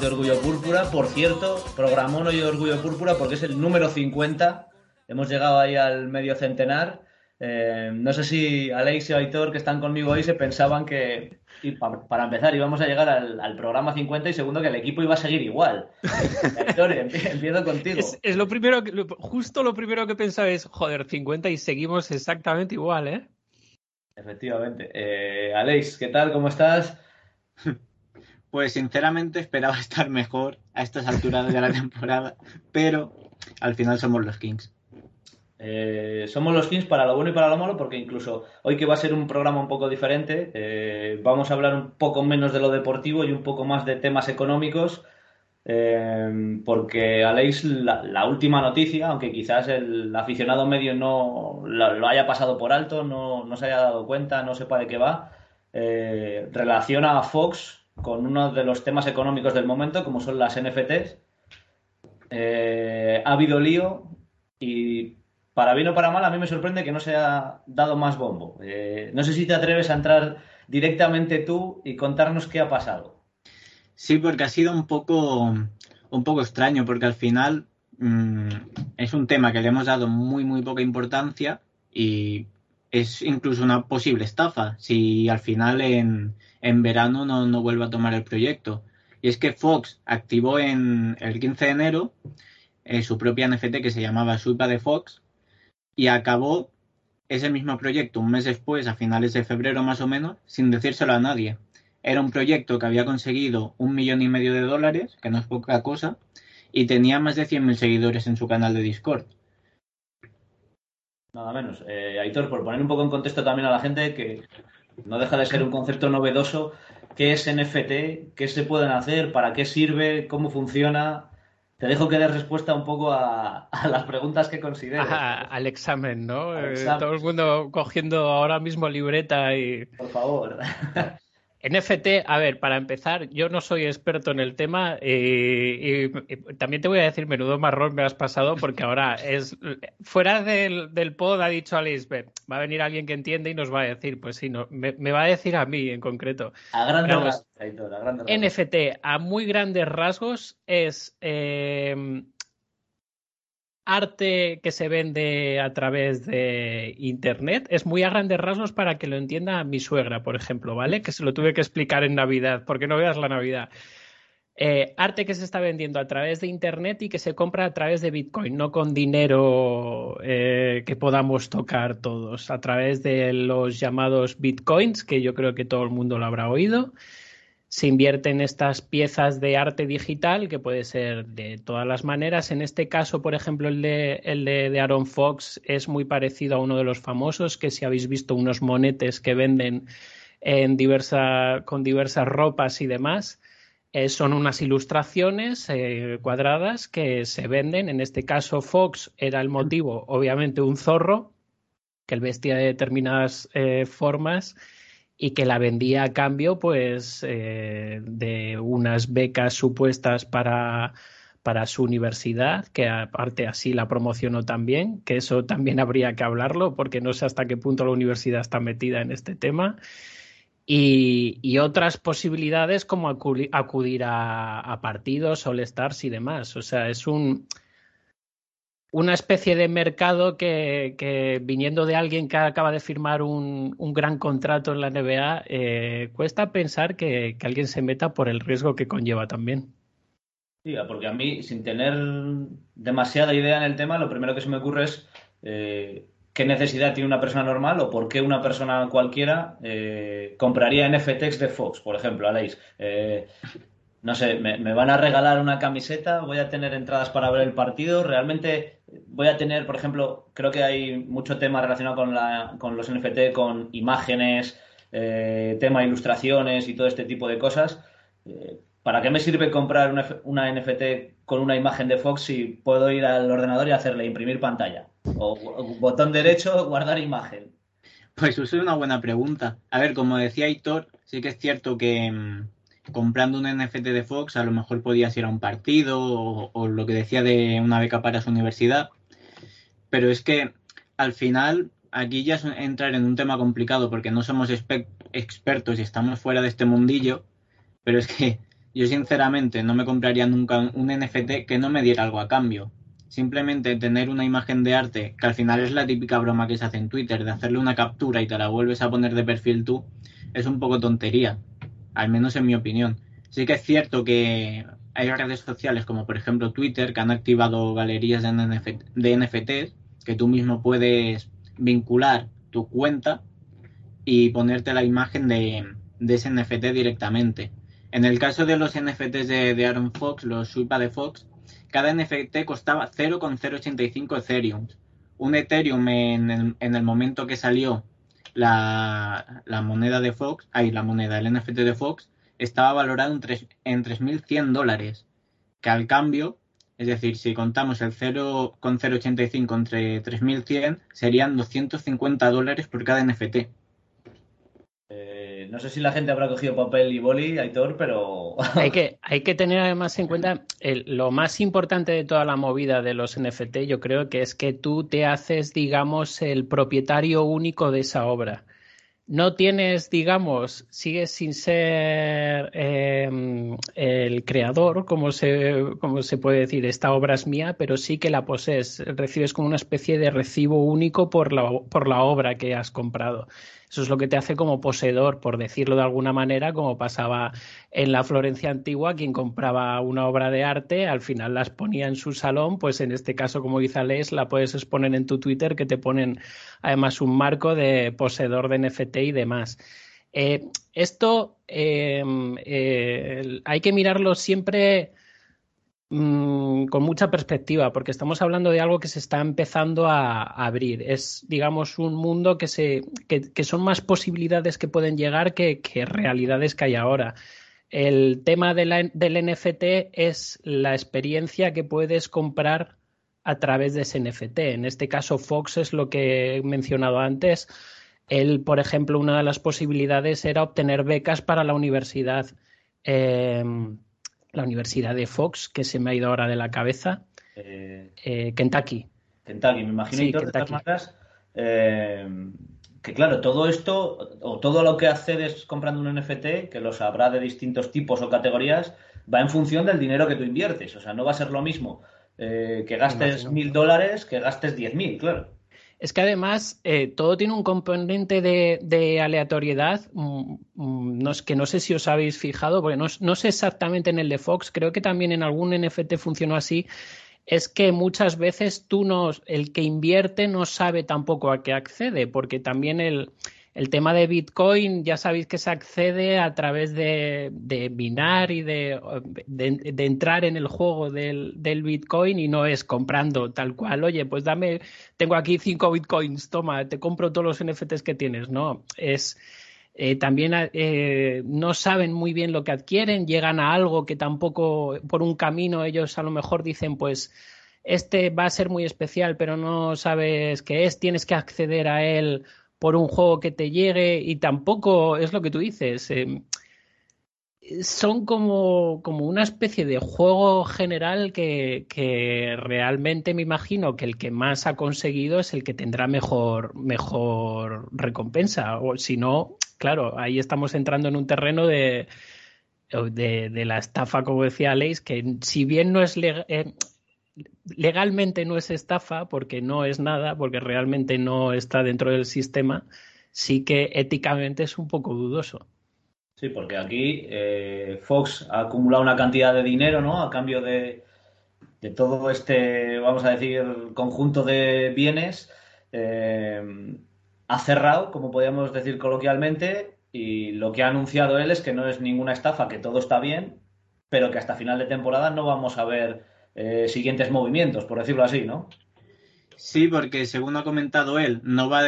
de Orgullo Púrpura. Por cierto, programón hoy de Orgullo Púrpura porque es el número 50. Hemos llegado ahí al medio centenar. Eh, no sé si Alex y Aitor, que están conmigo hoy, se pensaban que, para empezar, íbamos a llegar al, programa 50 y segundo, que el equipo iba a seguir igual. Aitor, empiezo contigo. Es, lo primero, justo lo primero que pensaba es, joder, 50 y seguimos exactamente igual, ¿eh? Efectivamente. Eh, Alex, ¿qué tal? ¿Cómo estás? Pues sinceramente esperaba estar mejor a estas alturas de la temporada, pero al final somos los Kings. Eh, somos los Kings para lo bueno y para lo malo, porque incluso hoy que va a ser un programa un poco diferente, eh, vamos a hablar un poco menos de lo deportivo y un poco más de temas económicos, eh, porque Aleix, la, la, última noticia, aunque quizás el aficionado medio no lo, haya pasado por alto, no, no, se haya dado cuenta, no sepa de qué va, relaciona a Fox con uno de los temas económicos del momento, como son las NFTs. ha habido lío y para bien o para mal, a mí me sorprende que no se haya dado más bombo. Eh, no sé si te atreves a entrar directamente tú y contarnos qué ha pasado. Sí, porque ha sido un poco, un poco extraño, porque al final mm, es un tema que le hemos dado muy, muy poca importancia y es incluso una posible estafa si al final en, en verano no, no a tomar el proyecto. Y es que Fox activó en el 15 de enero eh, su propia NFT que se llamaba Suipa de Fox y acabó ese mismo proyecto un mes después, a finales de febrero más o menos, sin decírselo a nadie. Era un proyecto que había conseguido un millón y medio de dólares, que no es poca cosa, y tenía más de 100.000 seguidores en su canal de Discord. Nada menos. Eh, Aitor, por poner un poco en contexto también a la gente, que no deja de ser un concepto novedoso, ¿qué es NFT? ¿Qué se pueden hacer? ¿Para qué sirve? ¿Cómo funciona? te dejo que des respuesta un poco a, las preguntas que consideres. al examen, ¿no? Eh, todo el mundo cogiendo ahora mismo libreta y... Por favor. NFT, a ver, para empezar, yo no soy experto en el tema y, también te voy a decir, menudo marrón me has pasado porque ahora es fuera del, del pod ha dicho Alice, va a venir alguien que entiende y nos va a decir, pues sí, no, me, va a decir a mí en concreto. A grandes rasgos, NFT a muy grandes rasgos es eh, arte que se vende a través de internet es muy a grandes rasgos para que lo entienda mi suegra, por ejemplo, ¿vale? Que se lo tuve que explicar en Navidad, porque no veas la Navidad. Eh, arte que se está vendiendo a través de internet y que se compra a través de Bitcoin, no con dinero eh, que podamos tocar todos, a través de los llamados Bitcoins, que yo creo que todo el mundo lo habrá oído se invierte en estas piezas de arte digital, que puede ser de todas las maneras. En este caso, por ejemplo, el de, el de, Aaron Fox es muy parecido a uno de los famosos, que si habéis visto unos monetes que venden en diversa, con diversas ropas y demás. Eh, son unas ilustraciones eh, cuadradas que se venden. En este caso, Fox era el motivo, obviamente, un zorro, que él vestía de determinadas eh, formas y que la vendía a cambio pues eh, de unas becas supuestas para, para su universidad, que aparte así la promocionó también, que eso también habría que hablarlo porque no sé hasta qué punto la universidad está metida en este tema. Y, otras posibilidades como acudir, a, a partidos, All Stars y demás. O sea, es un, una especie de mercado que, viniendo de alguien que acaba de firmar un, gran contrato en la NBA, eh, cuesta pensar que, alguien se meta por el riesgo que conlleva también. Sí, porque a mí, sin tener demasiada idea en el tema, lo primero que se me ocurre es eh, qué necesidad tiene una persona normal o por qué una persona cualquiera eh, compraría NFTs de Fox, por ejemplo, Aleix no sé, me, van a regalar una camiseta, voy a tener entradas para ver el partido, realmente voy a tener, por ejemplo, creo que hay mucho tema relacionado con, la, con los NFT, con imágenes, eh, tema ilustraciones y todo este tipo de cosas. Eh, ¿Para qué me sirve comprar una, NFT con una imagen de Fox si puedo ir al ordenador y hacerle imprimir pantalla? O, botón derecho, guardar imagen. Pues eso es una buena pregunta. A ver, como decía Hitor, sí que es cierto que mm, comprando un NFT de Fox a lo mejor podías ir a un partido o, lo que decía de una beca para su universidad. Pero es que al final aquí ya es entrar en un tema complicado porque no somos expertos y estamos fuera de este mundillo, pero es que yo sinceramente no me compraría nunca un NFT que no me diera algo a cambio. Simplemente tener una imagen de arte, que al final es la típica broma que se hace en Twitter, de hacerle una captura y te la vuelves a poner de perfil tú, es un poco tontería, al menos en mi opinión. Sí que es cierto que hay redes sociales como por ejemplo Twitter que han activado galerías de, NFTs que tú mismo puedes vincular tu cuenta y ponerte la imagen de, ese NFT directamente. En el caso de los NFTs de, Aaron Fox, los Suipa de Fox, cada NFT costaba 0,085 Ethereum. Un Ethereum en el, momento que salió la, moneda de Fox, ahí la moneda, el NFT de Fox, estaba valorado en, 3, en 3.100 dólares, que al cambio, es decir, si contamos el 0,085 entre 3.100, serían 250 dólares por cada NFT. Eh, no sé si la gente habrá cogido papel y boli, Aitor, pero... hay, que, hay que tener además en cuenta lo más importante de toda la movida de los NFT, yo creo que es que tú te haces, digamos, el propietario único de esa obra no tienes, digamos, sigues sin ser em, el creador, como se, como se puede decir, esta obra es mía, pero sí que la posees, recibes como una especie de recibo único por la, por la obra que has comprado. Eso es lo que te hace como poseedor, por decirlo de alguna manera, como pasaba en la Florencia antigua, quien compraba una obra de arte, al final las ponía en su salón, pues en este caso, como dice Alex, la puedes exponer en tu Twitter, que te ponen además un marco de poseedor de NFT y demás. Eh, esto eh, eh, hay que mirarlo siempre Mm, con mucha perspectiva, porque estamos hablando de algo que se está empezando a, abrir. Es, digamos, un mundo que, se, que, son más posibilidades que pueden llegar que, realidades que hay ahora. El tema del NFT es la experiencia que puedes comprar a través de ese NFT. En este caso, Fox es lo que he mencionado antes. Él, por ejemplo, una de las posibilidades era obtener becas para la universidad. Eh, la Universidad de Fox, que se me ha ido ahora de la cabeza. Eh, eh, Kentucky. Kentucky, me imagino. y todas eh, que claro, todo esto, o todo lo que accedes comprando un NFT, que los habrá de distintos tipos o categorías, va en función del dinero que tú inviertes. O sea, no va a ser lo mismo que gastes mil dólares que gastes diez mil, claro. Es que además eh, todo tiene un componente de, aleatoriedad mm, mm, no, que no sé si os habéis fijado, porque no, sé exactamente en el de Fox, creo que también en algún NFT funcionó así, es que muchas veces tú no, el que invierte no sabe tampoco a qué accede, porque también el, el tema de Bitcoin ya sabéis que se accede a través de, de minar y de, de, entrar en el juego del, del, Bitcoin y no es comprando tal cual. Oye, pues dame, tengo aquí cinco Bitcoins, toma, te compro todos los NFTs que tienes. No, es eh, también eh, no saben muy bien lo que adquieren, llegan a algo que tampoco por un camino ellos a lo mejor dicen pues este va a ser muy especial, pero no sabes qué es, tienes que acceder a él por un juego que te llegue y tampoco es lo que tú dices. Eh, son como, como, una especie de juego general que, realmente me imagino que el que más ha conseguido es el que tendrá mejor, mejor recompensa. O si no, claro, ahí estamos entrando en un terreno de, de, la estafa, como decía Leis, que si bien no es legal, eh, legalmente no es estafa porque no es nada, porque realmente no está dentro del sistema, sí que éticamente es un poco dudoso. Sí, porque aquí eh, Fox ha acumulado una cantidad de dinero, ¿no? A cambio de, de todo este, vamos a decir, conjunto de bienes, eh, ha cerrado, como podríamos decir coloquialmente, y lo que ha anunciado él es que no es ninguna estafa, que todo está bien, pero que hasta final de temporada no vamos a ver eh, siguientes movimientos, por decirlo así, ¿no? Sí, porque según ha comentado él, no va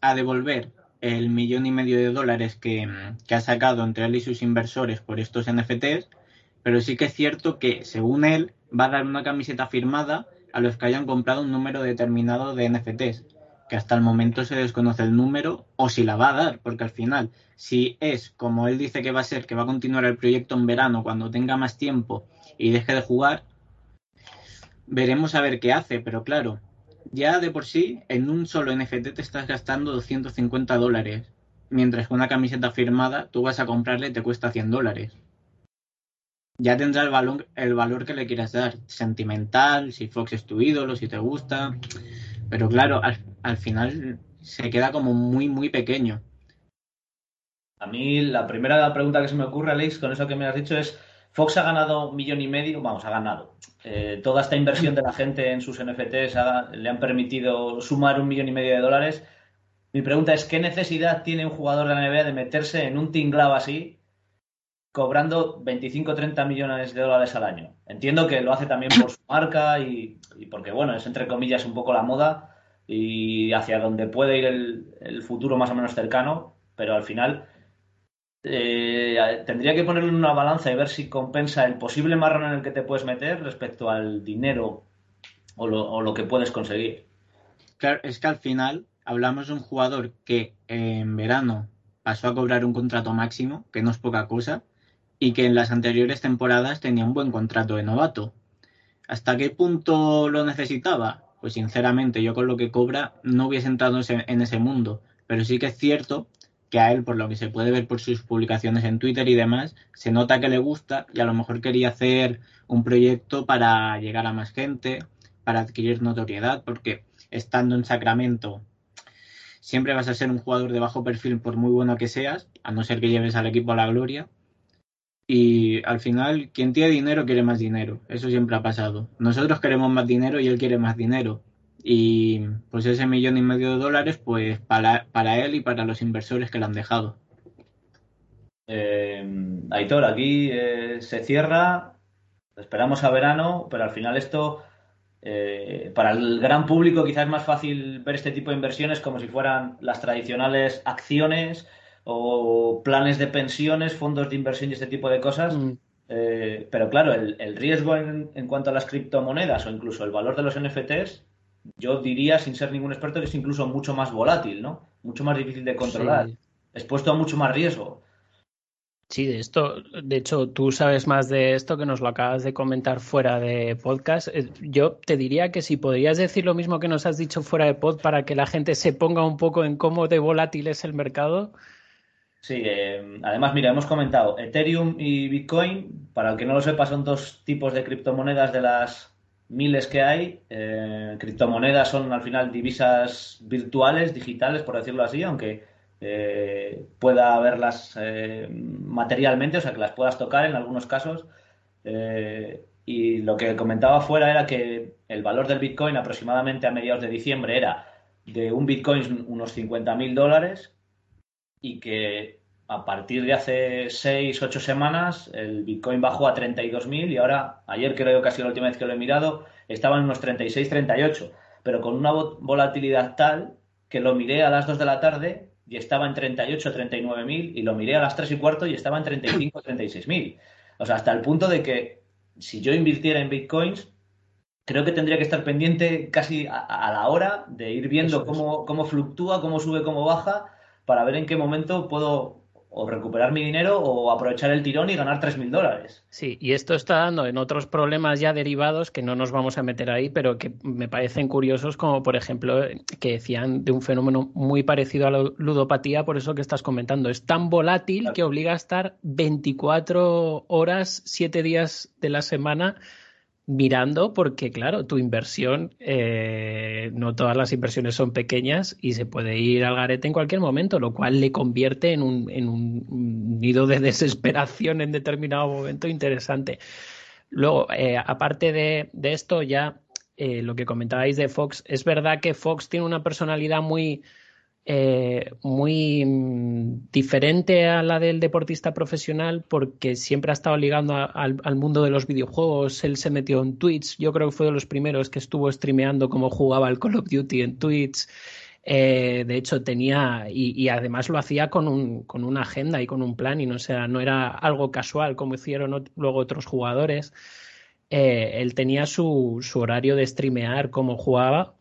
a devolver el millón y medio de dólares que, ha sacado entre él y sus inversores por estos NFTs, pero sí que es cierto que, según él, va a dar una camiseta firmada a los que hayan comprado un número determinado de NFTs, que hasta el momento se desconoce el número o si la va a dar, porque al final, si es como él dice que va a ser, que va a continuar el proyecto en verano cuando tenga más tiempo y deje de jugar, veremos a ver qué hace, pero claro, ya de por sí, en un solo NFT te estás gastando 250 dólares. mientras que una camiseta firmada tú vas a comprarle y te cuesta 100 dólares. Ya tendrá el valor, el valor que le quieras dar, sentimental, si Fox es tu ídolo, si te gusta, pero claro, al final se queda como muy, muy pequeño. A mí la primera pregunta que se me ocurre, Alex, con eso que me has dicho es, Fox ha ganado un millón y medio, vamos, ha ganado. Eh, toda esta inversión de la gente en sus NFTs le han permitido sumar un millón y medio de dólares. Mi pregunta es, ¿qué necesidad tiene un jugador de la NBA de meterse en un tinglao así, cobrando 25 o 30 millones de dólares al año? Entiendo que lo hace también por su marca y, porque, bueno, es entre comillas un poco la moda y hacia donde puede ir el futuro más o menos cercano, pero al final eh, tendría que ponerlo en una balanza y ver si compensa el posible marrón en el que te puedes meter respecto al dinero o lo, que puedes conseguir. Claro, es que al final hablamos de un jugador que en verano pasó a cobrar un contrato máximo, que no es poca cosa, y que en las anteriores temporadas tenía un buen contrato de novato. ¿Hasta qué punto lo necesitaba? Pues sinceramente yo con lo que cobra no hubiese entrado en ese mundo, pero sí que es cierto que a él, por lo que se puede ver por sus publicaciones en Twitter y demás, se nota que le gusta y a lo mejor quería hacer un proyecto para llegar a más gente, para adquirir notoriedad, porque estando en Sacramento siempre vas a ser un jugador de bajo perfil por muy bueno que seas, a no ser que lleves al equipo a la gloria. Y al final, quien tiene dinero quiere más dinero. Eso siempre ha pasado. Nosotros queremos más dinero y él quiere más dinero y pues ese millón y medio de dólares pues para, para él y para los inversores que le han dejado. Eh, Aitor, aquí eh, se cierra, esperamos a verano, pero al final esto eh, para el gran público quizás es más fácil ver este tipo de inversiones como si fueran las tradicionales acciones o planes de pensiones, fondos de inversión y este tipo de cosas. Mm. pero claro, el, el riesgo en, en, cuanto a las criptomonedas o incluso el valor de los NFTs yo diría, sin ser ningún experto, que es incluso mucho más volátil, ¿no? Mucho más difícil de controlar, expuesto a mucho más riesgo. Sí, de esto, de hecho, tú sabes más de esto que nos lo acabas de comentar fuera de podcast. Eh, yo te diría que si podrías decir lo mismo que nos has dicho fuera de pod para que la gente se ponga un poco en cómo de volátil es el mercado. Sí, eh, además, mira, hemos comentado Ethereum y Bitcoin. Para el que no lo sepa, son dos tipos de criptomonedas de las miles que hay. Eh, criptomonedas son al final divisas virtuales, digitales, por decirlo así, aunque eh, pueda haberlas eh, materialmente, o sea, que las puedas tocar en algunos casos. y lo que comentaba fuera era que el valor del Bitcoin aproximadamente a mediados de diciembre era de un Bitcoin unos 50.000 dólares y que a partir de hace 6, 8 semanas el Bitcoin bajó a 32.000 y ahora, ayer creo que ha sido la última vez que lo he mirado, estaba en unos 36, 38, pero con una volatilidad tal que lo miré a las 2 de la tarde y estaba en 38, 39.000 y lo miré a las 3 y cuarto y estaba en 35, 36.000. O sea, hasta el punto de que si yo invirtiera en Bitcoins, creo que tendría que estar pendiente casi a, la hora de ir viendo cómo, cómo fluctúa, cómo sube, cómo baja, para ver en qué momento puedo o recuperar mi dinero o aprovechar el tirón y ganar 3.000 dólares. Sí, y esto está dando en otros problemas ya derivados que no nos vamos a meter ahí, pero que me parecen curiosos, como por ejemplo que decían de un fenómeno muy parecido a la ludopatía, por eso que estás comentando. Es tan volátil que obliga a estar 24 horas, 7 días de la semana mirando porque, claro, tu inversión, eh, no todas las inversiones son pequeñas y se puede ir al garete en cualquier momento, lo cual le convierte en un, en un nido de desesperación en determinado momento interesante. Luego, eh, aparte de, esto, ya eh, lo que comentabais de Fox, es verdad que Fox tiene una personalidad muy eh, muy mm, diferente a la del deportista profesional porque siempre ha estado ligando al, mundo de los videojuegos. Él se metió en Twitch, yo creo que fue de los primeros que estuvo streameando cómo jugaba el Call of Duty en Twitch. Eh, de hecho, tenía, y, además lo hacía con, un, con una agenda y con un plan, y no, sea, no era algo casual como hicieron luego otros jugadores. Eh, él tenía su, su horario de streamear cómo jugaba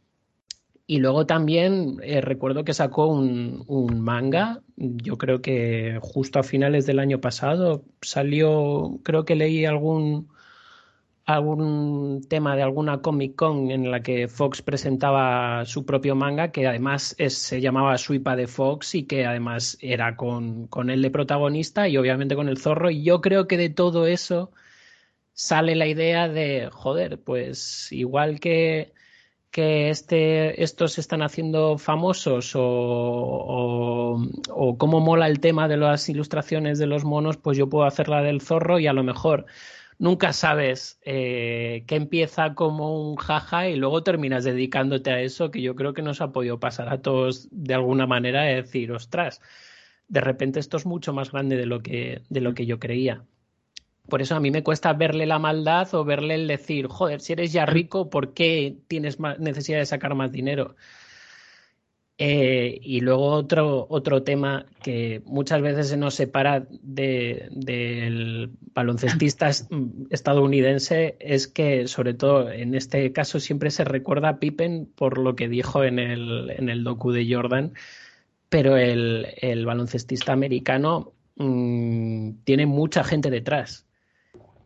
y luego también eh, recuerdo que sacó un, manga, yo creo que justo a finales del año pasado salió, creo que leí algún, algún tema de alguna Comic Con en la que Fox presentaba su propio manga, que además se llamaba Suipa de Fox y que además era con, con él de protagonista y obviamente con el zorro. Y yo creo que de todo eso sale la idea de, joder, pues igual que, que este, estos están haciendo famosos o, o, o cómo mola el tema de las ilustraciones de los monos, pues yo puedo hacer la del zorro y a lo mejor nunca sabes eh, que empieza como un jaja y luego terminas dedicándote a eso, que yo creo que nos ha podido pasar a todos de alguna manera de decir, ostras, de repente esto es mucho más grande de lo que, de lo que yo creía. Por eso a mí me cuesta verle la maldad o verle el decir, joder, si eres ya rico, ¿por qué tienes más necesidad de sacar más dinero? Eh, y luego otro, otro tema que muchas veces se nos separa del de, baloncestista estadounidense es que, sobre todo en este caso, siempre se recuerda a Pippen por lo que dijo en el, en el docu de Jordan, pero el, el baloncestista americano mmm, tiene mucha gente detrás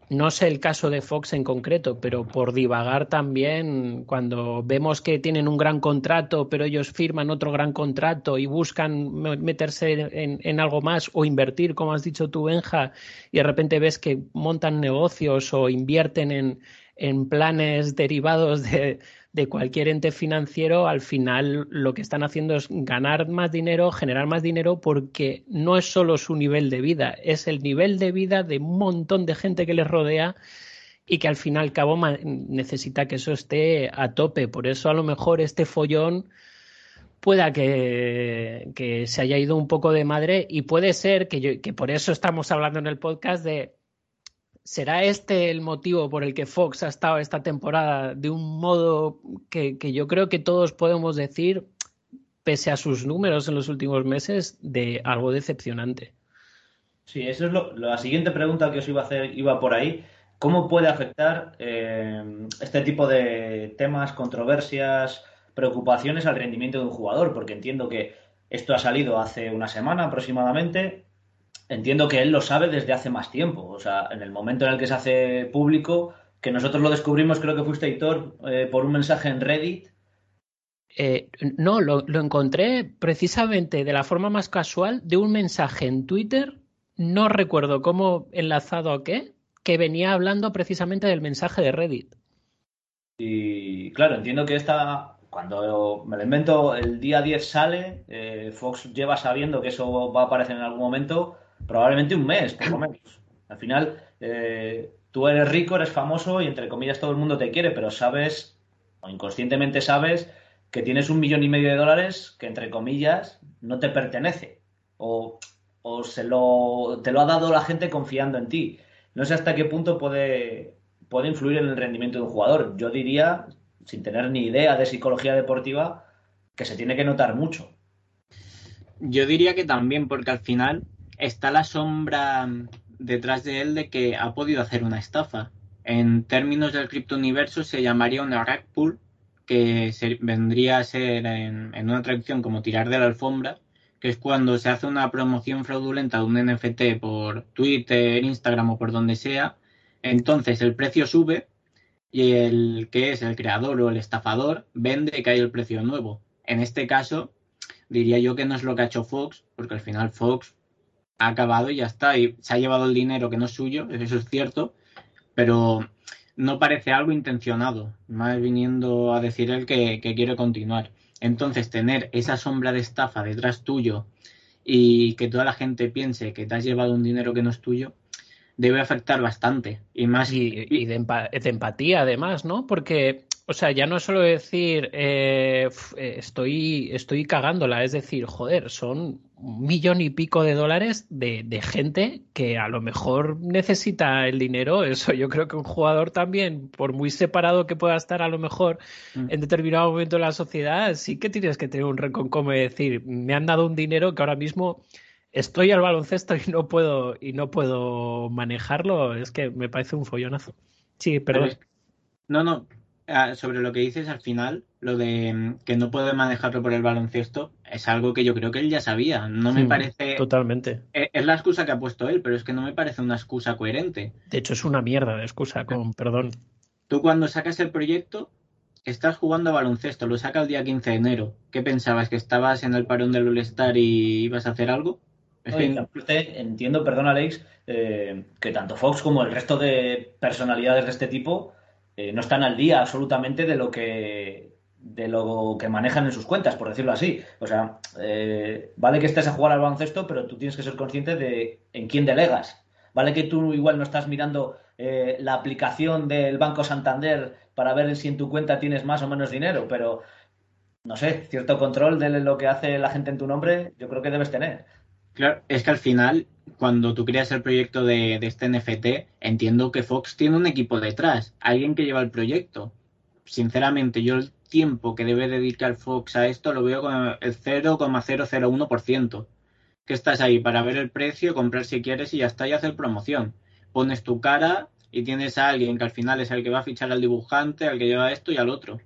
no sé el caso de Fox en concreto, pero por divagar también, cuando vemos que tienen un gran contrato, pero ellos firman otro gran contrato y buscan meterse en, algo más o invertir, como has dicho tú, Benja, y de repente ves que montan negocios o invierten en, en planes derivados de, de cualquier ente financiero, al final lo que están haciendo es ganar más dinero, generar más dinero, porque no es solo su nivel de vida, es el nivel de vida de un montón de gente que les rodea y que al fin y al cabo necesita que eso esté a tope. Por eso a lo mejor este follón pueda que, que se haya ido un poco de madre y puede ser que, yo, que por eso estamos hablando en el podcast de ¿Será este el motivo por el que Fox ha estado esta temporada de un modo que, yo creo que todos podemos decir, pese a sus números en los últimos meses, de algo decepcionante? Sí, eso es lo, la siguiente pregunta que os iba a hacer, iba por ahí. ¿Cómo puede afectar eh, este tipo de temas, controversias, preocupaciones al rendimiento de un jugador? Porque entiendo que esto ha salido hace una semana aproximadamente entiendo que él lo sabe desde hace más tiempo. O sea, en el momento en el que se hace público, que nosotros lo descubrimos, creo que fuiste Hitor, eh, por un mensaje en Reddit. Eh, no, lo, lo, encontré precisamente de la forma más casual de un mensaje en Twitter, no recuerdo cómo enlazado a qué, que venía hablando precisamente del mensaje de Reddit. Y claro, entiendo que esta, cuando me lo invento, el día 10 sale, eh, Fox lleva sabiendo que eso va a aparecer en algún momento probablemente un mes, por lo menos. Al final, eh, tú eres rico, eres famoso y entre comillas todo el mundo te quiere, pero sabes, o inconscientemente sabes, que tienes un millón y medio de dólares que entre comillas no te pertenece. O, o se lo, te lo ha dado la gente confiando en ti. No sé hasta qué punto puede, puede influir en el rendimiento de un jugador. Yo diría, sin tener ni idea de psicología deportiva, que se tiene que notar mucho. Yo diría que también, porque al final está la sombra detrás de él de que ha podido hacer una estafa. En términos del criptouniverso se llamaría un rug pull, que se, vendría a ser en, en, una traducción como tirar de la alfombra, que es cuando se hace una promoción fraudulenta de un NFT por Twitter, Instagram o por donde sea, entonces el precio sube y el que es el creador o el estafador vende que hay el precio nuevo. En este caso, diría yo que no es lo que ha hecho Fox, porque al final Fox ha acabado y ya está. Y se ha llevado el dinero que no es suyo, eso es cierto, pero no parece algo intencionado, más viniendo a decir él que, que quiere continuar. Entonces, tener esa sombra de estafa detrás tuyo y que toda la gente piense que te has llevado un dinero que no es tuyo, debe afectar bastante. Y más. Y, de, empa de, empatía, además, ¿no? Porque, o sea, ya no solo decir eh, estoy, estoy cagándola, es decir, joder, son un millón y pico de dólares de, de, gente que a lo mejor necesita el dinero. Eso yo creo que un jugador también, por muy separado que pueda estar a lo mejor mm. en determinado momento de la sociedad, sí que tienes que tener un reconcome de decir, me han dado un dinero que ahora mismo estoy al baloncesto y no puedo y no puedo manejarlo. Es que me parece un follonazo. Sí, perdón. No, no. Ah, sobre lo que dices al final, lo de mm, que no puede manejarlo por el baloncesto, es algo que yo creo que él ya sabía. No me parece. Totalmente. Es es la excusa que ha puesto él, pero es que no me parece una excusa coherente. De hecho, es una mierda de excusa, con perdón. Tú cuando sacas el proyecto, estás jugando a baloncesto, lo saca el día 15 de enero. ¿Qué pensabas? ¿Que estabas en el parón del All-Star y ibas a hacer algo? Que- aparte, entiendo, perdón Alex, eh, que tanto Fox como el resto de personalidades de este tipo eh, no están al día absolutamente de lo que de lo que manejan en sus cuentas, por decirlo así. O sea, eh, vale que estés a jugar al baloncesto, pero tú tienes que ser consciente de en quién delegas. Vale que tú igual no estás mirando eh, la aplicación del Banco Santander para ver si en tu cuenta tienes más o menos dinero, pero no sé, cierto control de lo que hace la gente en tu nombre, yo creo que debes tener. Claro, es que al final, cuando tú creas el proyecto de, este NFT, entiendo que Fox tiene un equipo detrás, alguien que lleva el proyecto. Sinceramente, yo el tiempo que debe dedicar Fox a esto lo veo con el 0,001%. Que estás ahí para ver el precio, comprar si quieres y ya está, y hacer promoción. Pones tu cara y tienes a alguien que al final es el que va a fichar al dibujante, al que lleva esto y al otro.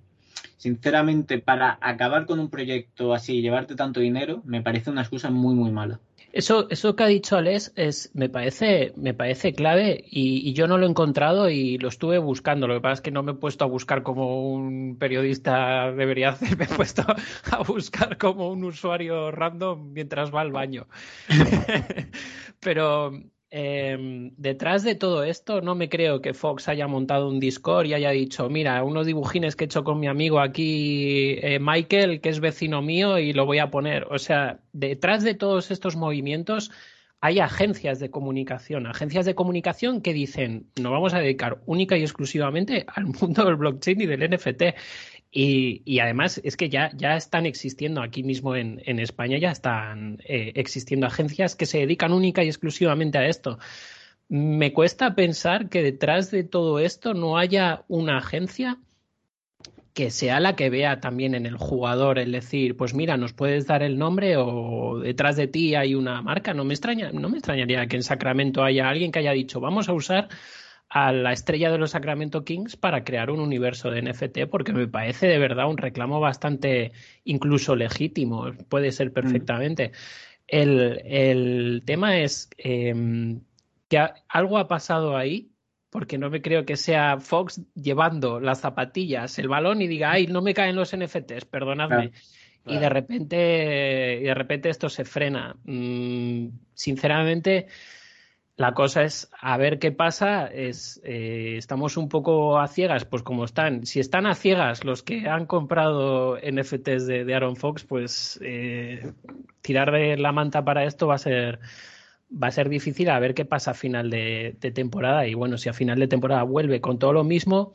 Sinceramente, para acabar con un proyecto así y llevarte tanto dinero, me parece una excusa muy, muy mala. Eso, eso que ha dicho Alex es, me parece, me parece clave y, y yo no lo he encontrado y lo estuve buscando. Lo que pasa es que no me he puesto a buscar como un periodista debería hacer, me he puesto a buscar como un usuario random mientras va al baño. Pero eh, detrás de todo esto, no me creo que Fox haya montado un Discord y haya dicho, mira, unos dibujines que he hecho con mi amigo aquí, eh, Michael, que es vecino mío, y lo voy a poner. O sea, detrás de todos estos movimientos hay agencias de comunicación, agencias de comunicación que dicen, nos vamos a dedicar única y exclusivamente al mundo del blockchain y del NFT. Y, además es que ya, ya están existiendo aquí mismo en, en España, ya están eh, existiendo agencias que se dedican única y exclusivamente a esto. Me cuesta pensar que detrás de todo esto no haya una agencia que sea la que vea también en el jugador el decir, pues mira, nos puedes dar el nombre o detrás de ti hay una marca. No me extraña, no me extrañaría que en Sacramento haya alguien que haya dicho, vamos a usar a la estrella de los Sacramento Kings para crear un universo de NFT, porque me parece de verdad un reclamo bastante incluso legítimo, puede ser perfectamente. El, el tema es eh, que algo ha pasado ahí, porque no me creo que sea Fox llevando las zapatillas, el balón y diga, ay, no me caen los NFTs, perdonadme. Claro. Y de repente, y de repente esto se frena. Mm, sinceramente, la cosa es a ver qué pasa. Es, eh, estamos un poco a ciegas, pues como están. Si están a ciegas los que han comprado NFTs de, de Aaron Fox, pues eh, tirar de la manta para esto va a ser va a ser difícil a ver qué pasa a final de, de temporada. Y bueno, si a final de temporada vuelve con todo lo mismo,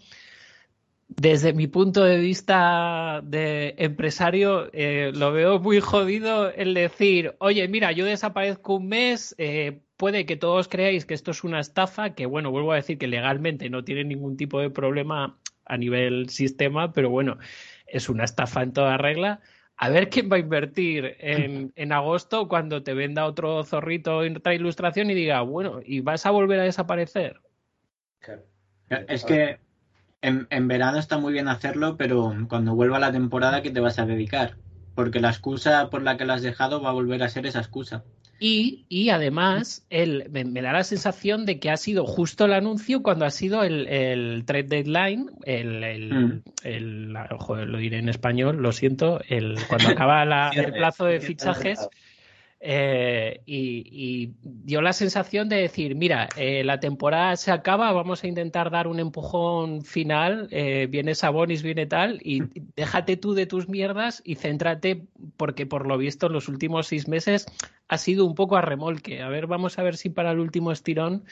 desde mi punto de vista de empresario, eh, lo veo muy jodido el decir, oye, mira, yo desaparezco un mes, eh, puede que todos creáis que esto es una estafa, que bueno, vuelvo a decir que legalmente no tiene ningún tipo de problema a nivel sistema, pero bueno, es una estafa en toda regla. A ver quién va a invertir en, en agosto cuando te venda otro zorrito en otra ilustración y diga, bueno, ¿y vas a volver a desaparecer? Es que en, en verano está muy bien hacerlo, pero cuando vuelva la temporada, ¿qué te vas a dedicar? Porque la excusa por la que la has dejado va a volver a ser esa excusa. Y, y además, el, me, me da la sensación de que ha sido justo el anuncio cuando ha sido el, el trade deadline, el, el, Mm. el- la- joder, lo diré en español, lo siento, el, cuando acaba la- el plazo de fichajes. Eh, y, dio la sensación de decir, mira, eh, la temporada se acaba, vamos a intentar dar un empujón final, eh, viene Sabonis, viene tal, y déjate tú de tus mierdas y céntrate, porque por lo visto en los últimos seis meses ha sido un poco a remolque. A ver, vamos a ver si para el último estirón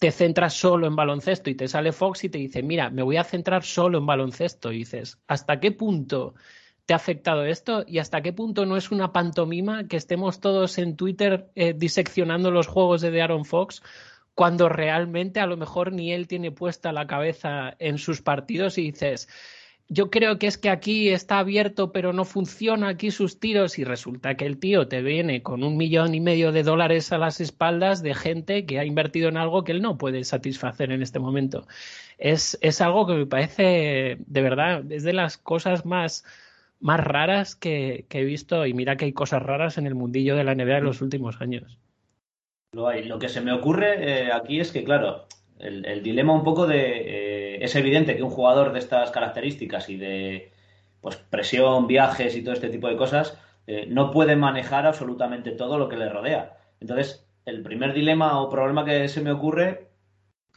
te centras solo en baloncesto y te sale Fox y te dice, mira, me voy a centrar solo en baloncesto. Y dices, ¿hasta qué punto te ha afectado esto y hasta qué punto no es una pantomima que estemos todos en Twitter eh, diseccionando los juegos de Aaron Fox cuando realmente a lo mejor ni él tiene puesta la cabeza en sus partidos y dices, yo creo que es que aquí está abierto pero no funciona aquí sus tiros y resulta que el tío te viene con un millón y medio de dólares a las espaldas de gente que ha invertido en algo que él no puede satisfacer en este momento. Es, es algo que me parece, de verdad, es de las cosas más, más raras que, he visto y mira que hay cosas raras en el mundillo de la NBA en los últimos años. Lo, hay. Lo que se me ocurre eh, aquí es que, claro, el, dilema un poco de... Eh, es evidente que un jugador de estas características y de pues, presión, viajes y todo este tipo de cosas eh, no puede manejar absolutamente todo lo que le rodea. Entonces, el primer dilema o problema que se me ocurre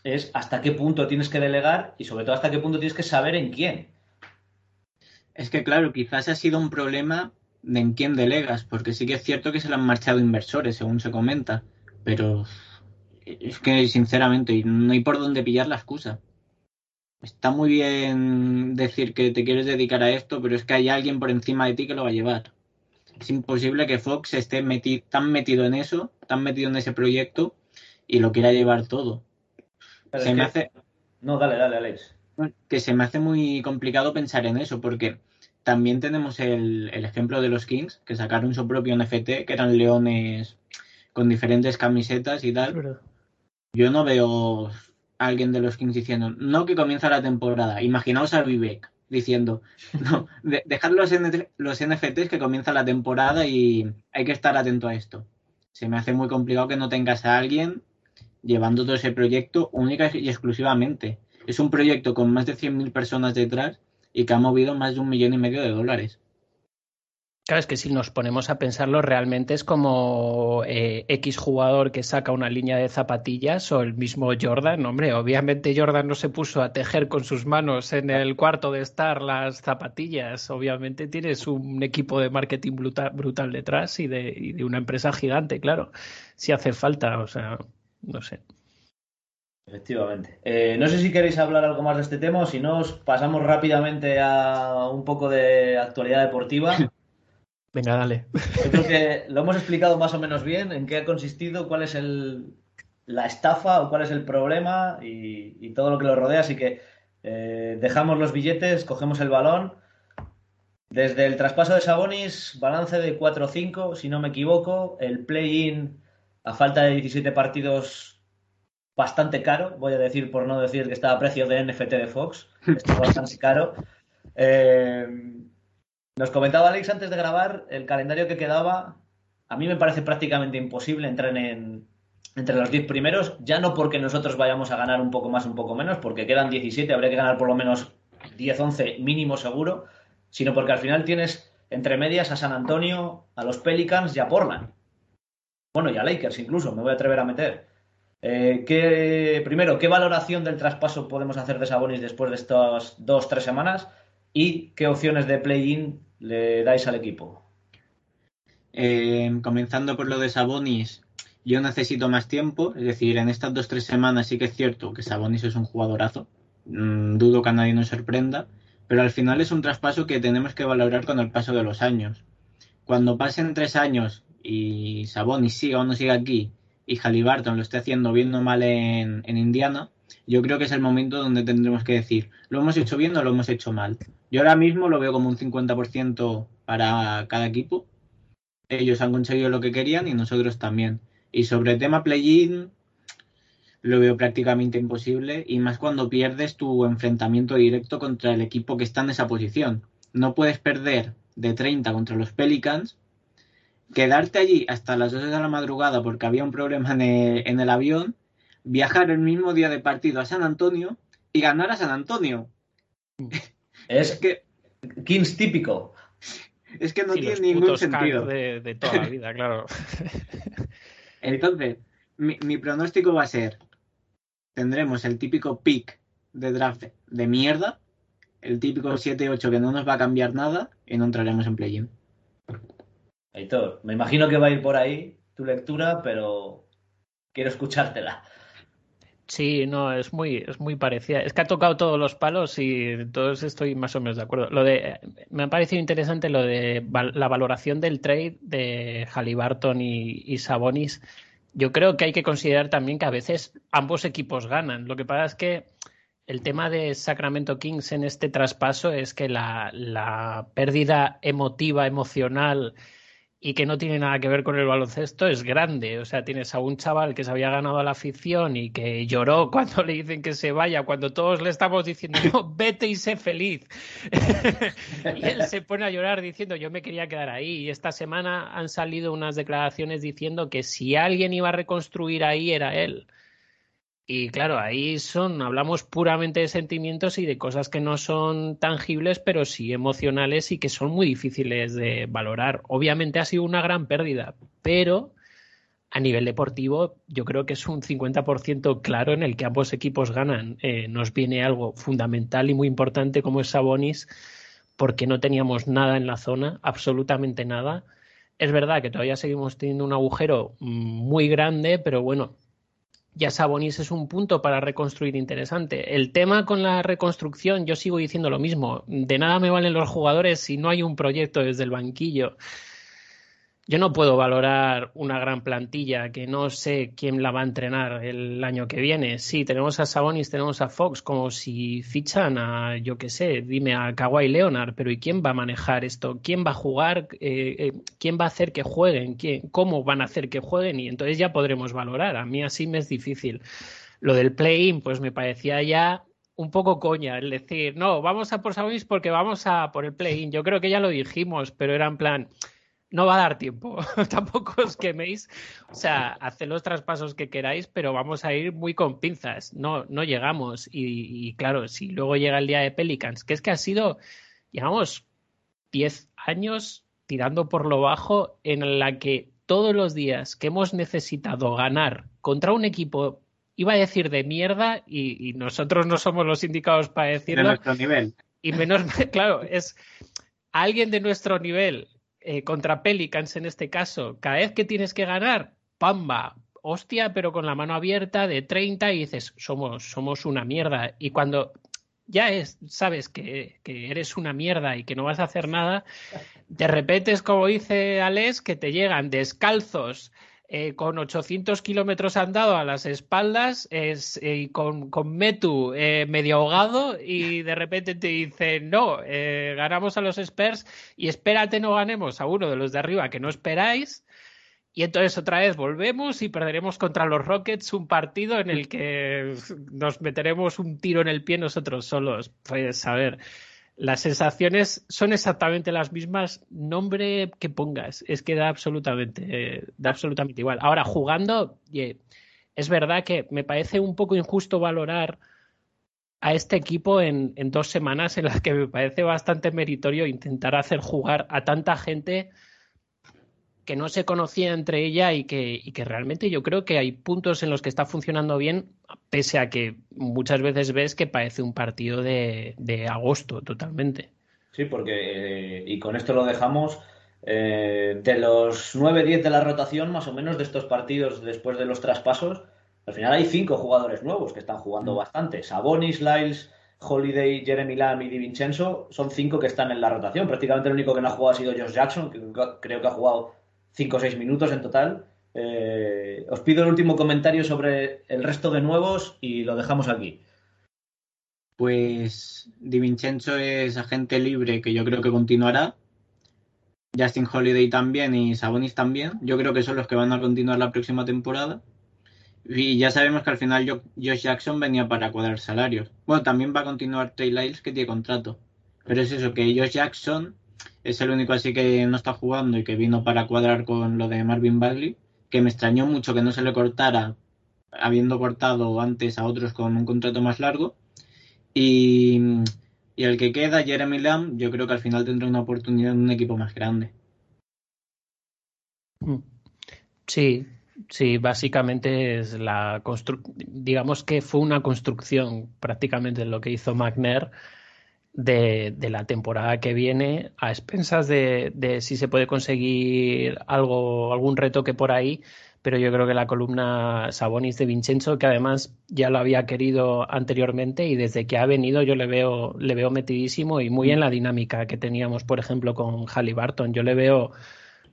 es hasta qué punto tienes que delegar y sobre todo hasta qué punto tienes que saber en quién. Es que claro, quizás ha sido un problema de en quién delegas, porque sí que es cierto que se le han marchado inversores, según se comenta, pero es que sinceramente no hay por dónde pillar la excusa. Está muy bien decir que te quieres dedicar a esto, pero es que hay alguien por encima de ti que lo va a llevar. Es imposible que Fox esté tan metido en eso, tan metido en ese proyecto y lo quiera llevar todo. se me hace... No, dale, dale, Alex. Que se me hace muy complicado pensar en eso, porque también tenemos el, el ejemplo de los Kings, que sacaron su propio NFT, que eran leones con diferentes camisetas y tal. Yo no veo a alguien de los Kings diciendo, no que comienza la temporada. Imaginaos a Vivek diciendo, no, dejad los, los NFTs que comienza la temporada y hay que estar atento a esto. Se me hace muy complicado que no tengas a alguien llevando todo ese proyecto única y exclusivamente. Es un proyecto con más de 100.000 personas detrás y que ha movido más de un millón y medio de dólares. Claro, es que si nos ponemos a pensarlo, realmente es como eh, X jugador que saca una línea de zapatillas o el mismo Jordan. Hombre, obviamente Jordan no se puso a tejer con sus manos en el cuarto de estar las zapatillas. Obviamente tienes un equipo de marketing brutal, detrás y de, y de, una empresa gigante, claro. Si hace falta, o sea, no sé. Efectivamente. Eh, no sé si queréis hablar algo más de este tema o si no, pasamos rápidamente a un poco de actualidad deportiva. Venga, dale. Yo creo que lo hemos explicado más o menos bien, en qué ha consistido, cuál es el, la estafa o cuál es el problema y, todo lo que lo rodea. Así que eh, dejamos los billetes, cogemos el balón. Desde el traspaso de Sabonis, balance de 4-5, si no me equivoco. El play-in, a falta de 17 partidos, bastante caro. Voy a decir, por no decir que está a precio de NFT de Fox. Está bastante caro. Eh, nos comentaba Alex antes de grabar el calendario que quedaba. A mí me parece prácticamente imposible entrar en, entre los 10 primeros, ya no porque nosotros vayamos a ganar un poco más, un poco menos, porque quedan 17, habría que ganar por lo menos 10, 11 mínimo seguro, sino porque al final tienes entre medias a San Antonio, a los Pelicans y a Portland. Bueno, y a Lakers incluso, me voy a atrever a meter. Eh, primero, ¿qué valoración del traspaso podemos hacer de Sabonis después de estas dos, tres semanas? ¿Y qué opciones de play-in le dais al equipo? Eh, comenzando por lo de Sabonis, yo necesito más tiempo, es decir, en estas dos tres semanas sí que es cierto que Sabonis es un jugadorazo, mm, dudo que a nadie nos sorprenda, pero al final es un traspaso que tenemos que valorar con el paso de los años. Cuando pasen tres años y Sabonis siga o no siga aquí y Halliburton lo esté haciendo bien o mal en, en Indiana, yo creo que es el momento donde tendremos que decir, ¿lo hemos hecho bien o lo hemos hecho mal? Yo ahora mismo lo veo como un 50% para cada equipo. Ellos han conseguido lo que querían y nosotros también. Y sobre el tema play-in, lo veo prácticamente imposible y más cuando pierdes tu enfrentamiento directo contra el equipo que está en esa posición. No puedes perder de 30 contra los Pelicans, quedarte allí hasta las 2 de la madrugada porque había un problema en en el avión viajar el mismo día de partido a San Antonio y ganar a San Antonio. Es que Kings típico. Es que no tiene ningún sentido. De, toda la vida, claro. Entonces, mi, pronóstico va a ser: tendremos el típico pick de draft de mierda, el típico 7-8 que no nos va a cambiar nada y no entraremos en play-in. Me imagino que va a ir por ahí tu lectura, pero quiero escuchártela. Sí, no, es muy, es muy parecida. Es que ha tocado todos los palos y todos estoy más o menos de acuerdo. Lo de, me ha parecido interesante lo de la valoración del trade de Halliburton y, y Sabonis. Yo creo que hay que considerar también que a veces ambos equipos ganan. Lo que pasa es que el tema de Sacramento Kings en este traspaso es que la pérdida emotiva, emocional y que no tiene nada que ver con el baloncesto es grande. O sea, tienes a un chaval que se había ganado a la afición y que lloró cuando le dicen que se vaya, cuando todos le estamos diciendo, no, vete y sé feliz. y él se pone a llorar diciendo, yo me quería quedar ahí. Y esta semana han salido unas declaraciones diciendo que si alguien iba a reconstruir ahí era él. Y claro, ahí son, hablamos puramente de sentimientos y de cosas que no son tangibles, pero sí emocionales y que son muy difíciles de valorar. Obviamente ha sido una gran pérdida, pero a nivel deportivo yo creo que es un 50% claro en el que ambos equipos ganan. Eh, nos viene algo fundamental y muy importante como es Sabonis, porque no teníamos nada en la zona, absolutamente nada. Es verdad que todavía seguimos teniendo un agujero muy grande, pero bueno, ya Sabonis es un punto para reconstruir interesante. El tema con la reconstrucción, yo sigo diciendo lo mismo. De nada me valen los jugadores si no hay un proyecto desde el banquillo yo no puedo valorar una gran plantilla que no sé quién la va a entrenar el año que viene. Sí, tenemos a Sabonis, tenemos a Fox, como si fichan a, yo qué sé, dime a Kawhi Leonard, pero ¿y quién va a manejar esto? ¿Quién va a jugar? Eh, eh, ¿Quién va a hacer que jueguen? ¿Quién, ¿Cómo van a hacer que jueguen? Y entonces ya podremos valorar. A mí así me es difícil. Lo del play-in, pues me parecía ya un poco coña, el decir, no, vamos a por Sabonis porque vamos a por el play-in. Yo creo que ya lo dijimos, pero era en plan no va a dar tiempo. Tampoco os queméis. O sea, haced los traspasos que queráis, pero vamos a ir muy con pinzas. No, no llegamos. Y, claro, si luego llega el día de Pelicans, que es que ha sido, llevamos 10 años tirando por lo bajo en la que todos los días que hemos necesitado ganar contra un equipo, iba a decir de mierda, y, y nosotros no somos los indicados para decirlo. De nuestro nivel. Y menos, claro, es alguien de nuestro nivel eh, contra Pelicans en este caso, cada vez que tienes que ganar, pamba, hostia, pero con la mano abierta de 30 y dices, somos, somos una mierda. Y cuando ya es, sabes que, que, eres una mierda y que no vas a hacer nada, de repente es como dice Alex, que te llegan descalzos eh, con 800 kilómetros andado a las espaldas, es, eh, con, con, Metu eh, medio ahogado y de repente te dice no, ganamos a los Spurs y espérate no ganemos a uno de los de arriba que no esperáis. Y entonces otra vez volvemos y perderemos contra los Rockets un partido en el que nos meteremos un tiro en el pie nosotros solos. Pues a ver, las sensaciones son exactamente las mismas, nombre que pongas, es que da absolutamente, da absolutamente igual. Ahora, jugando, es verdad que me parece un poco injusto valorar a este equipo en, en, dos semanas en las que me parece bastante meritorio intentar hacer jugar a tanta gente que no se conocía entre ella y que, y que realmente yo creo que hay puntos en los que está funcionando bien, pese a que muchas veces ves que parece un partido de, de agosto totalmente. Sí, porque, eh, y con esto lo dejamos, eh, de los 9-10 de la rotación, más o menos, de estos partidos después de los traspasos, al final hay cinco jugadores nuevos que están jugando mm. bastante. Sabonis, Lyles, Holiday, Jeremy Lamb y Di Vincenzo son cinco que están en la rotación. Prácticamente el único que no ha jugado ha sido Josh Jackson, que creo que ha jugado 5 o 6 minutos en total. Eh, os pido el último comentario sobre el resto de nuevos y lo dejamos aquí. Pues Di Vincenzo es agente libre que yo creo que continuará. Justin Holiday también y Sabonis también. Yo creo que son los que van a continuar la próxima temporada. Y ya sabemos que al final Josh Jackson venía para cuadrar salarios. Bueno, también va a continuar Trey Lyles que tiene contrato. Pero es eso, que Josh Jackson es el único así que no está jugando y que vino para cuadrar con lo de Marvin Bagley, que me extrañó mucho que no se le cortara, habiendo cortado antes a otros con un contrato más largo. Y, y el que queda, Jeremy Lamb, yo creo que al final tendrá una oportunidad en un equipo más grande. Sí, sí, básicamente es la construcción, digamos que fue una construcción prácticamente lo que hizo McNair de, la temporada que viene a expensas de, si se puede conseguir algo, algún retoque por ahí, pero yo creo que la columna Sabonis de Vincenzo, que además ya lo había querido anteriormente y desde que ha venido yo le veo, le veo metidísimo y muy en la dinámica que teníamos, por ejemplo, con Halliburton. Yo le veo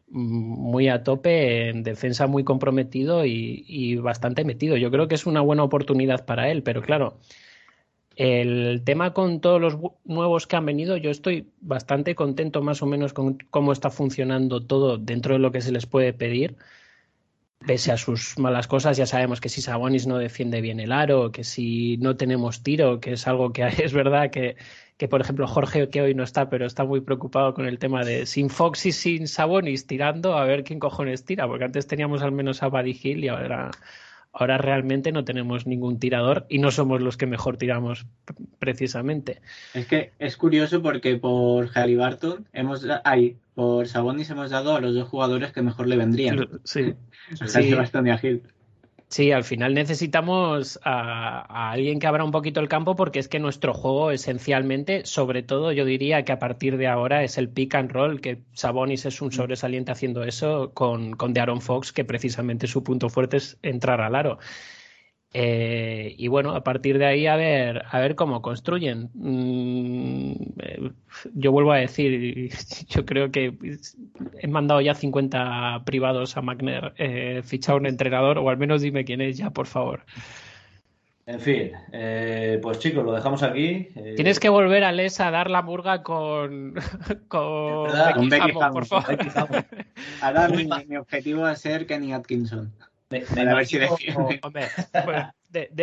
muy a tope, en defensa muy comprometido y bastante metido. Yo creo que es una buena oportunidad para él, pero claro, El tema con todos los nuevos que han venido, yo estoy bastante contento más o menos con cómo está funcionando todo dentro de lo que se les puede pedir. Pese a sus malas cosas, ya sabemos que si Sabonis no defiende bien el aro, que si no tenemos tiro, que es algo que es verdad que, que por ejemplo, Jorge, que hoy no está, pero está muy preocupado con el tema de sin Fox y sin Sabonis tirando, a ver quién cojones tira, porque antes teníamos al menos a Buddy Hill y ahora Ahora realmente no tenemos ningún tirador y no somos los que mejor tiramos precisamente. Es que es curioso porque por Halliburton hemos ahí, por Sabonis hemos dado a los dos jugadores que mejor le vendrían. Sí. sí. bastante ágil. Sí, al final necesitamos a, alguien que abra un poquito el campo porque es que nuestro juego esencialmente, sobre todo yo diría que a partir de ahora es el pick and roll, que Sabonis es un mm. sobresaliente haciendo eso con, con Aaron Fox, que precisamente su punto fuerte es entrar al aro. Eh, y bueno, a partir de ahí a ver, a ver cómo construyen. Mm, eh, yo vuelvo a decir, yo creo que he mandado ya 50 privados a Magner, eh, fichado un entrenador, o al menos dime quién es ya, por favor. En fin, eh, pues chicos, lo dejamos aquí. Tienes que volver a Les a dar la murga con, con, Becky, por favor. Ahora mi, mi objetivo va a ser Kenny Atkinson. De,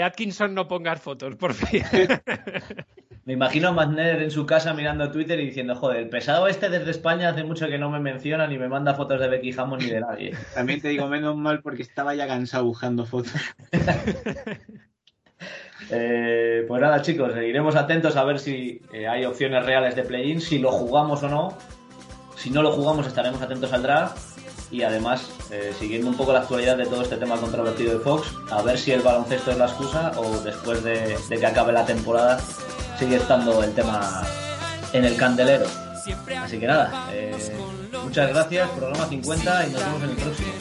Atkinson no pongas fotos, por fin. me imagino a Magner en su casa mirando Twitter y diciendo, joder, el pesado este desde España hace mucho que no me menciona ni me manda fotos de Becky Hammond ni de nadie. También te digo, menos mal porque estaba ya cansado buscando fotos. Eh, pues nada, chicos, seguiremos atentos a ver si eh, hay opciones reales de play-in, si lo jugamos o no. Si no lo jugamos, estaremos atentos al draft y además eh, siguiendo un poco la actualidad de todo este tema controvertido de Fox, a ver si el baloncesto es la excusa o después de, que acabe la temporada sigue estando el tema en el candelero. Así que nada, eh, muchas gracias, programa 50 y nos vemos en el próximo.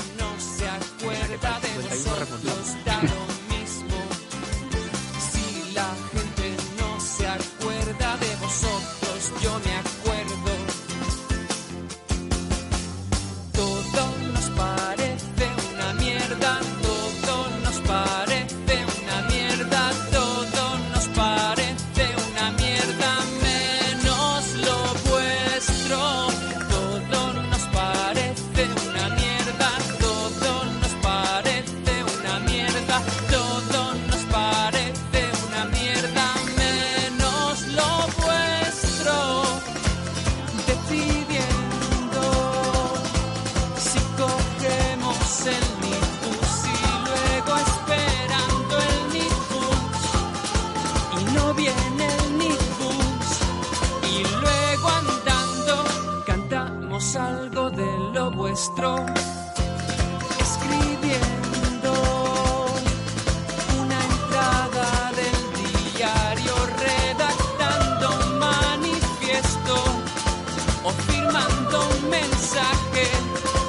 O firmando un mensaje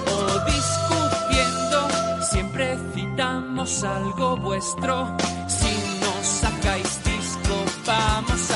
o discutiendo, siempre citamos algo vuestro. Si nos sacáis disco, vamos